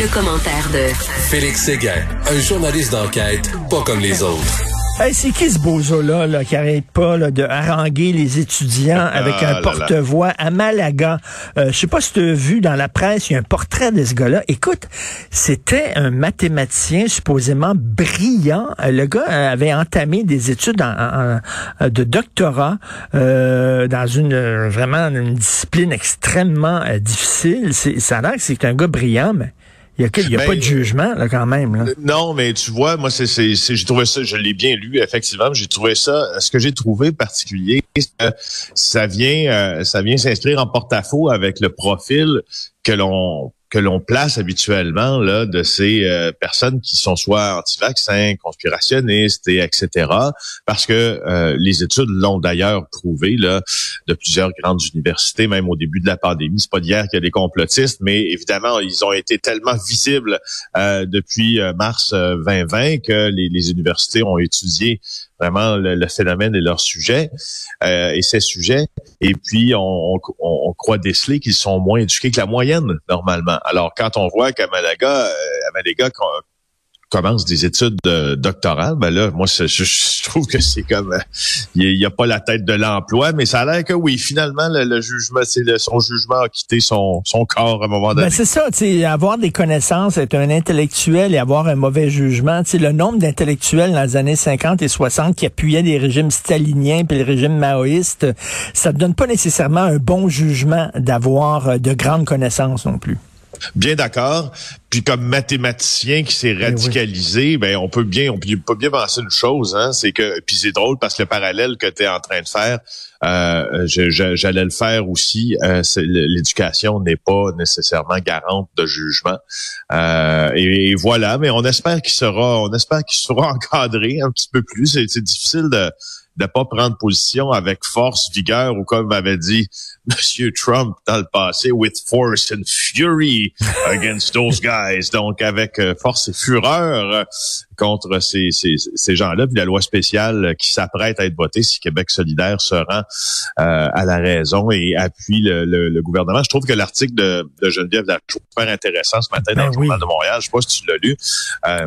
Le, commentaire de Félix Séguin, un journaliste d'enquête pas comme les autres. Hey, c'est qui ce bozo-là là, qui arrête pas là, de haranguer les étudiants avec Ah un là porte-voix à Malaga? Euh, je sais pas si tu as vu dans la presse, il y a un portrait de ce gars-là. Écoute, c'était un mathématicien supposément brillant. Euh, Le gars euh, avait entamé des études en- en- en- de doctorat euh, dans une euh, vraiment une discipline extrêmement euh, difficile. C'est- Ça a l'air que c'est un gars brillant, mais il n'y a, Ben, pas de jugement là, quand même. Là. Non, mais tu vois, moi, c'est, c'est, c'est- j'ai trouvé ça, je l'ai bien lu, effectivement. J'ai trouvé ça, ce que j'ai trouvé particulier, c'est que ça vient, euh, ça vient s'inscrire en porte-à-faux avec le profil que l'on que l'on place habituellement là de ces euh, personnes qui sont soit anti-vaccins, conspirationnistes et etc. Parce que euh, les études l'ont d'ailleurs prouvé là de plusieurs grandes universités, même au début de la pandémie. C'est pas d'hier qu'il y a des complotistes, mais évidemment ils ont été tellement visibles euh, depuis euh, mars euh, 2020 que les, les universités ont étudié vraiment le, le phénomène et leur sujet euh, et ces sujets. Et puis, on, on, on croit déceler qu'ils sont moins éduqués que la moyenne, normalement. Alors, quand on voit qu'à Malaga, euh, à Malaga, commence des études euh, doctorales, ben là, moi, je, je trouve que c'est comme, euh, il n'y a, pas la tête de l'emploi, mais ça a l'air que oui, finalement, le, le jugement, c'est son jugement a quitté son, son corps à un moment donné. Ben c'est ça, tu sais, avoir des connaissances, être un intellectuel et avoir un mauvais jugement. Tu le nombre d'intellectuels dans les années 50 et 60 qui appuyaient les régimes staliniens puis le régime maoïste, ça ne donne pas nécessairement un bon jugement d'avoir euh, de grandes connaissances non plus. Bien d'accord. Puis comme mathématicien qui s'est oui. radicalisé, ben on peut bien on peut, bien penser une chose, hein, c'est que puis c'est drôle parce que le parallèle que tu es en train de faire, euh, j'allais le faire aussi. euh, L'éducation n'est pas nécessairement garante de jugement. Euh, et, et voilà, mais on espère qu'il sera, on espère qu'il sera encadré un petit peu plus. C'est difficile de de pas prendre position avec force, vigueur, ou comme avait dit Monsieur Trump dans le passé, with force and fury against those guys. Donc, avec euh, force et fureur euh, contre ces, ces, ces gens-là. Puis la loi spéciale qui s'apprête à être votée si Québec solidaire se rend euh, à la raison et appuie le, le- le gouvernement. Je trouve que l'article de, de Geneviève Lajoie est super intéressant ce matin Ben dans le oui. Journal de Montréal. Je sais pas si tu l'as lu. Euh,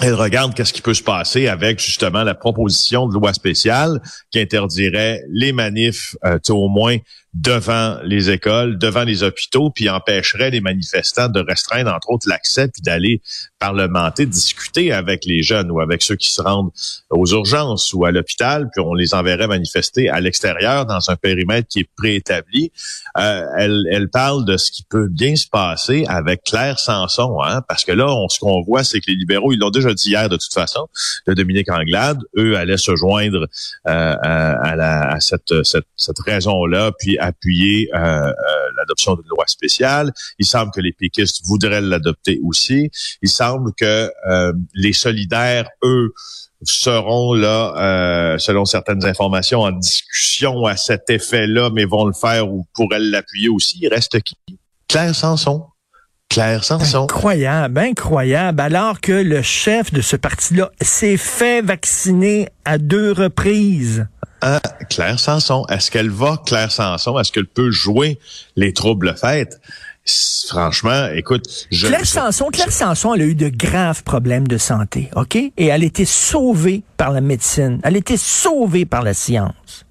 elle regarde qu'est-ce qui peut se passer avec justement la proposition de loi spéciale qui interdirait les manifs, euh, au moins devant les écoles, devant les hôpitaux, puis empêcherait les manifestants de restreindre entre autres l'accès, puis d'aller parlementer, discuter avec les jeunes ou avec ceux qui se rendent aux urgences ou à l'hôpital, puis on les enverrait manifester à l'extérieur dans un périmètre qui est préétabli. Euh, elle, elle parle de ce qui peut bien se passer avec Claire Sanson, hein, parce que là, on, ce qu'on voit, c'est que les libéraux, ils l'ont déjà dit hier de toute façon, de Dominique Anglade, eux allaient se joindre euh, à, cette, cette, raison-là, puis appuyer euh, euh, l'adoption d'une loi spéciale. Il semble que les péquistes voudraient l'adopter aussi. Il semble que euh, les solidaires, eux, seront là, selon certaines informations, en discussion à cet effet-là, mais vont le faire ou pourraient l'appuyer aussi. Il reste qui? Claire Sanson. Claire Sanson. Incroyable, incroyable. Alors que le chef de ce parti-là s'est fait vacciner à deux reprises. Ah, Claire Sanson. Est-ce qu'elle va, Claire Sanson? Est-ce qu'elle peut jouer les troubles fêtes? Franchement, écoute, je, Claire je- Sanson, Claire Sanson, elle a eu de graves problèmes de santé, OK? Et elle a été sauvée par la médecine. Elle a été sauvée par la science.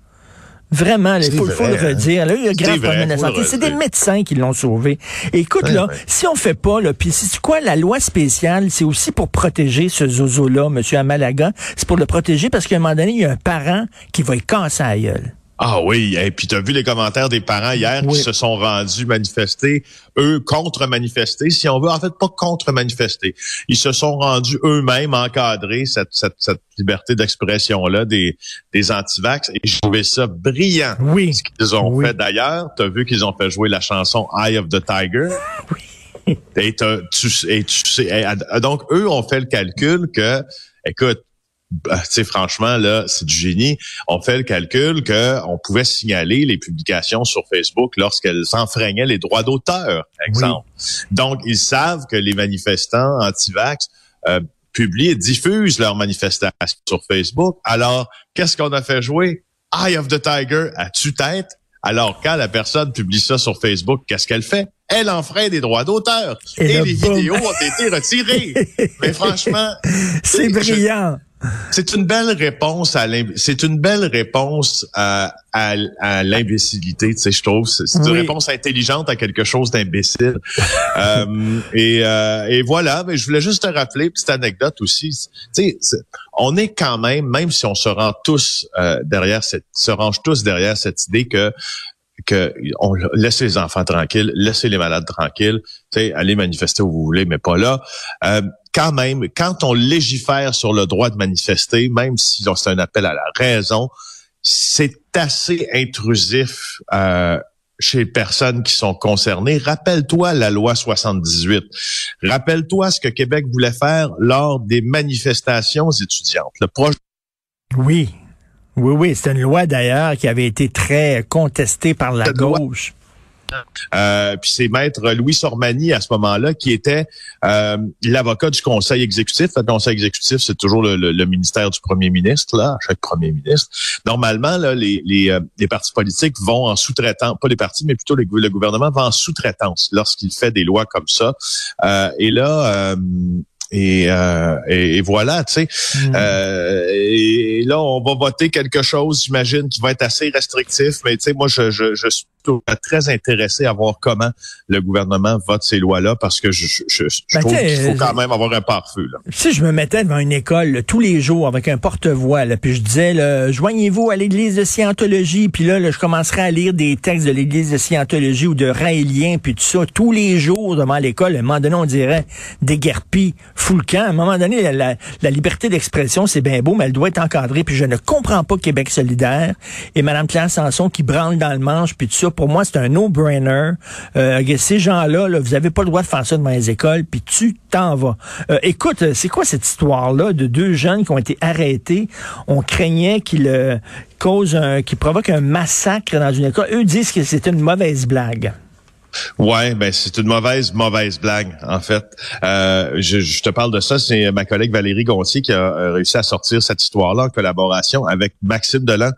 Vraiment, il faut, faut le hein? redire. A eu de C'est graves vrai, problèmes de santé. C'est des médecins qui l'ont sauvée. Et écoute, là, si on fait pas, là, puis c'est quoi, la loi spéciale, c'est aussi pour protéger ce zozo-là, monsieur Amalaga. C'est pour le protéger parce qu'à un moment donné, il y a un parent qui va y casser la gueule. Ah oui, et puis tu as vu les commentaires des parents hier Oui. qui se sont rendus manifester, eux contre-manifester, si on veut, en fait pas contre-manifester. Ils se sont rendus eux-mêmes encadrer cette, cette, cette liberté d'expression-là des, des antivax et je trouvais ça brillant. Oui. Ce qu'ils ont Oui. fait d'ailleurs, tu as vu qu'ils ont fait jouer la chanson Eye of the Tiger? Et, t'as- tu, et tu sais, et, donc eux ont fait le calcul que, écoute, bah, franchement, là, c'est du génie. On fait le calcul que on pouvait signaler les publications sur Facebook lorsqu'elles enfreignaient les droits d'auteur, exemple. Donc, ils savent que les manifestants anti-vax euh, publient et diffusent leurs manifestations sur Facebook. Alors, qu'est-ce qu'on a fait jouer? Eye of the Tiger à tue-tête. Alors, quand la personne publie ça sur Facebook, qu'est-ce qu'elle fait? Elle enfreint des droits d'auteur. Et les vidéos ont été retirées. Mais franchement, C'est je- brillant. C'est une belle réponse à c'est une belle réponse à, à, à l'imbécilité, tu sais, je trouve. C'est une Oui. réponse intelligente à quelque chose d'imbécile. Euh, et, euh, et voilà, mais je voulais juste te rappeler, petite anecdote aussi. Tu sais, on est quand même, même si on se rend tous euh, derrière cette, se range tous derrière cette idée que que on laissez les enfants tranquilles, laissez les malades tranquilles, tu sais, allez manifester où vous voulez, mais pas là. Euh, quand même, quand on légifère sur le droit de manifester, même si c'est un appel à la raison, c'est assez intrusif euh, chez les personnes qui sont concernées. Rappelle-toi la loi 78. Rappelle-toi ce que Québec voulait faire lors des manifestations étudiantes. Le projet Oui. Oui, oui. C'est une loi d'ailleurs qui avait été très contestée par la Cette loi- gauche. Euh, puis c'est maître Louis Sormani à ce moment-là qui était euh, l'avocat du conseil exécutif. Le conseil exécutif, c'est toujours le, le- le ministère du premier ministre, là, chaque premier ministre. Normalement, là, les, les, euh, les partis politiques vont en sous-traitant, pas les partis, mais plutôt les- le gouvernement va en sous-traitance lorsqu'il fait des lois comme ça. Euh, et là, euh, et, euh, et, et voilà, tu sais. Mm. Euh, et là, on va voter quelque chose, j'imagine, qui va être assez restrictif. Mais tu sais, moi, je, je, je très intéressé à voir comment le gouvernement vote ces lois-là parce que je, je, je, je Ben, trouve qu'il faut euh, quand même avoir un pare-feu. Si je me mettais devant une école là, tous les jours avec un porte-voix, puis je disais, joignez-vous à l'église de Scientologie, puis là, là, je commencerais à lire des textes de l'église de Scientologie ou de Raélien, puis tout ça, tous les jours devant l'école, à un moment donné, on dirait déguerpi, fou le camp. À un moment donné, la, la- la liberté d'expression, c'est bien beau, mais elle doit être encadrée, puis je ne comprends pas Québec solidaire et Mme Claire Sanson qui branle dans le manche, puis tout ça, pour moi, c'est un no-brainer. Euh, ces gens-là, là, vous avez pas le droit de faire ça devant les écoles, puis tu t'en vas. Euh, écoute, euh, c'est quoi cette histoire-là de deux jeunes qui ont été arrêtés? On craignait qu'ils euh, causent qu'ils provoquent un massacre dans une école. Eux disent que c'était une mauvaise blague. Ouais, ben c'est une mauvaise, mauvaise blague, en fait. Euh, je, je te parle de ça, c'est ma collègue Valérie Gontier qui a euh, réussi à sortir cette histoire-là en collaboration avec Maxime Delan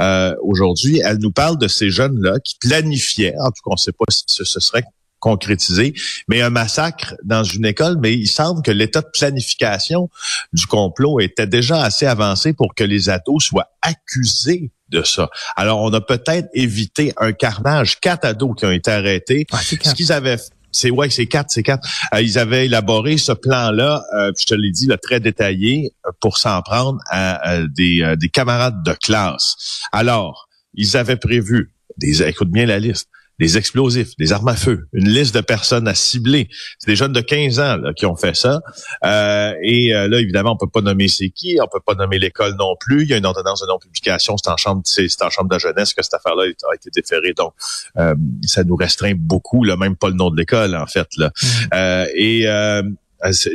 euh, aujourd'hui. Elle nous parle de ces jeunes-là qui planifiaient, en tout cas, on ne sait pas si ce, ce serait concrétisé, mais un massacre dans une école, mais il semble que l'état de planification du complot était déjà assez avancé pour que les ados soient accusés de ça. Alors, on a peut-être évité un carnage. Quatre ados qui ont été arrêtés. Ah, Ce qu'ils avaient c'est ouais, c'est quatre, c'est quatre. Euh, ils avaient élaboré ce plan-là, euh, je te l'ai dit, là, très détaillé, euh, pour s'en prendre à, des, euh, des camarades de classe. Alors, ils avaient prévu des, écoute bien la liste, des explosifs, des armes à feu, une liste de personnes à cibler. C'est des jeunes de 15 ans là, qui ont fait ça. Euh, et euh, là, évidemment, on peut pas nommer c'est qui, on peut pas nommer l'école non plus. Il y a une ordonnance de non-publication, c'est en chambre, c'est c'est en chambre de jeunesse que cette affaire-là a été déférée. Donc, euh, ça nous restreint beaucoup, là, même pas le nom de l'école, en fait. Là. Euh, et euh, c'est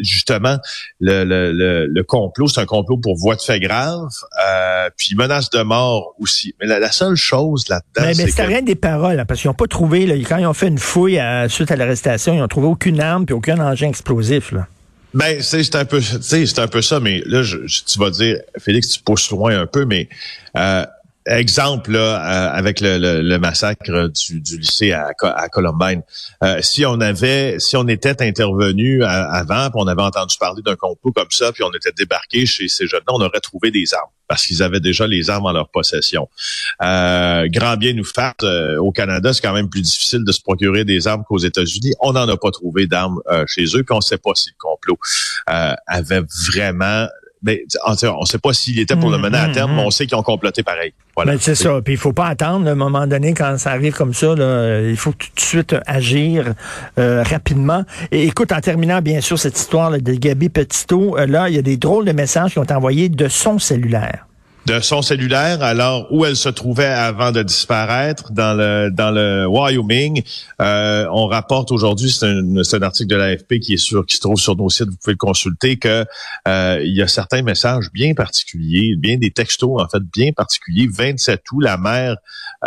justement, le, le, le, le complot, c'est un complot pour voie de fait grave, euh, puis menace de mort aussi. Mais la, la seule chose là-dedans, Mais, mais c'est que... rien des paroles, hein, parce qu'ils n'ont pas trouvé, là, quand ils ont fait une fouille à- suite à l'arrestation, ils n'ont trouvé aucune arme puis aucun engin explosif. Là. Ben, c'est un peu, c'est un peu ça, mais là, je, je- tu vas dire, Félix, tu pousses loin un peu, mais euh, exemple là, euh, avec le, le- le massacre du, du lycée à, à Columbine, euh, si on avait, si on était intervenu à- avant, puis on avait entendu parler d'un complot comme ça, puis on était débarqué chez ces jeunes-là, on aurait trouvé des armes parce qu'ils avaient déjà les armes en leur possession. Euh, grand bien nous fasse, euh, au Canada, c'est quand même plus difficile de se procurer des armes qu'aux États-Unis. On n'en a pas trouvé d'armes euh, chez eux, puis on ne sait pas si le complot euh, avait vraiment ben, en tout cas, on sait pas s'il était pour le mener à Mhm, terme, mais on sait qu'ils ont comploté pareil. Voilà. Ben, c'est ça. Puis il faut pas attendre. À un moment donné, quand ça arrive comme ça, là, il faut tout de suite agir euh, rapidement. Et écoute, en terminant, bien sûr, cette histoire là, de Gabi Petito, euh, là, il y a des drôles de messages qui ont été envoyés de son cellulaire. De son cellulaire, alors où elle se trouvait avant de disparaître dans le dans le Wyoming. Euh, on rapporte aujourd'hui, c'est un, article de l'AFP qui est sur qui se trouve sur nos sites, vous pouvez le consulter, que euh, il y a certains messages bien particuliers, bien des textos en fait bien particuliers. 27 août, la mère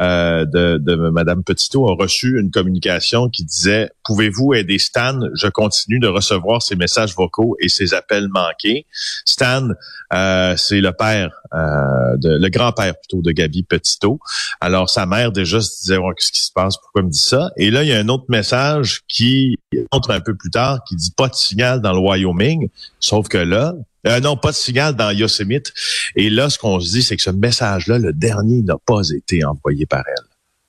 euh, de, de Madame Petito a reçu une communication qui disait Pouvez-vous aider Stan? Je continue de recevoir ses messages vocaux et ses appels manqués. Stan, euh, c'est le père, de, le grand-père plutôt de Gabi Petito. Alors sa mère déjà se disait qu'est-ce qui se passe? Pourquoi me dit ça? Et là il y a un autre message qui entre un peu plus tard qui dit pas de signal dans le Wyoming. Sauf que là, euh, non, pas de signal dans Yosemite. Et là, ce qu'on se dit, c'est que ce message-là, le dernier, n'a pas été envoyé par elle.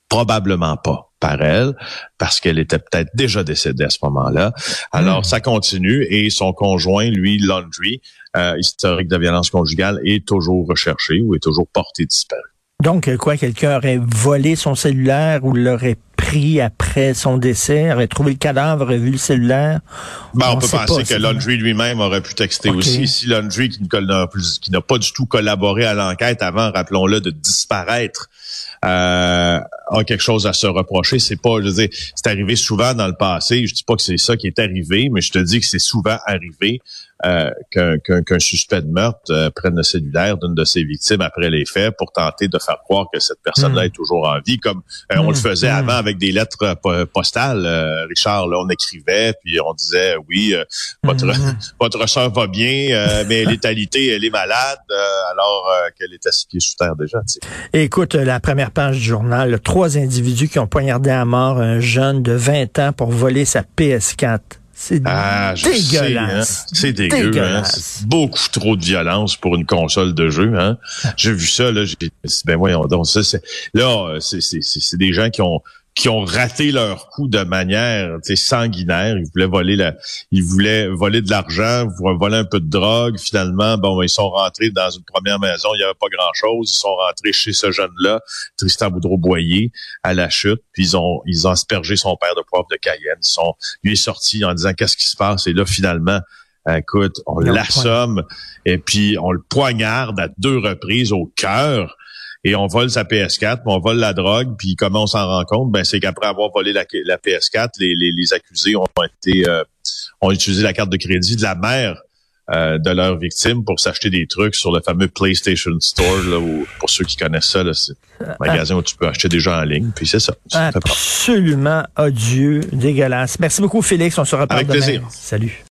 Probablement pas par elle, parce qu'elle était peut-être déjà décédée à ce moment-là. Alors, ça continue et son conjoint, lui, Laundry, euh, historique de violence conjugale, est toujours recherché ou est toujours porté disparu. Donc, quoi, quelqu'un aurait volé son cellulaire ou l'aurait pris après son décès, aurait trouvé le cadavre, aurait vu le cellulaire? Ben, on, On peut penser pas, que Laundry lui-même aurait pu texter aussi. Si Laundry, qui ne colle- n'a plus- qui n'a pas du tout collaboré à l'enquête avant, rappelons-le, de disparaître, euh, a quelque chose à se reprocher. C'est pas, je veux dire, c'est arrivé souvent dans le passé. Je dis pas que c'est ça qui est arrivé, mais je te dis que c'est souvent arrivé euh, qu'un suspect de meurtre euh, prenne le cellulaire d'une de ses victimes après les faits pour tenter de faire croire que cette personne-là Mm. est toujours en vie, comme euh, on le Mm, faisait mm. avant avec des lettres po- postales. euh, Richard, là, on écrivait, puis on disait, oui, euh, votre, votre soeur va bien, euh, mais alitée, elle est malade, euh, alors euh, qu'elle est pieds sous terre déjà. Écoute, la première page du journal, trois individus qui ont poignardé à mort un jeune de 20 ans pour voler sa PS4. C'est Ah, sais, hein. dégueulasse. c'est dégueu. Hein? Dégueulasse. C'est beaucoup trop de violence pour une console de jeu. Hein? J'ai vu ça, là, j'ai dit, ben voyons donc, ça, c'est, là, euh, c'est, c'est, c'est des gens qui ont qui ont raté leur coup de manière sanguinaire. Ils voulaient voler la, ils voulaient voler de l'argent, voler un peu de drogue. Finalement, bon, ils sont rentrés dans une première maison. Il n'y avait pas grand-chose. Ils sont rentrés chez ce jeune-là, Tristan Boudreau-Boyer, à la chute. Puis ils ont, ils ont aspergé son père de poivre de Cayenne. Ils sont, lui est sorti en disant qu'est-ce qui se passe. Et là, finalement, écoute, on l'assomme et puis on le poignarde à deux reprises au cœur et on vole sa PS4, puis on vole la drogue, puis comment on s'en rend compte? Ben, c'est qu'après avoir volé la, la PS4, les, les, les accusés ont été euh, ont utilisé la carte de crédit de la mère euh, de leur victime pour s'acheter des trucs sur le fameux PlayStation Store, là, où, pour ceux qui connaissent ça, c'est un magasin où tu peux acheter des jeux en ligne, puis c'est ça. Absolument odieux, dégueulasse. Merci beaucoup, Félix. On se reparle Avec demain. plaisir. Salut.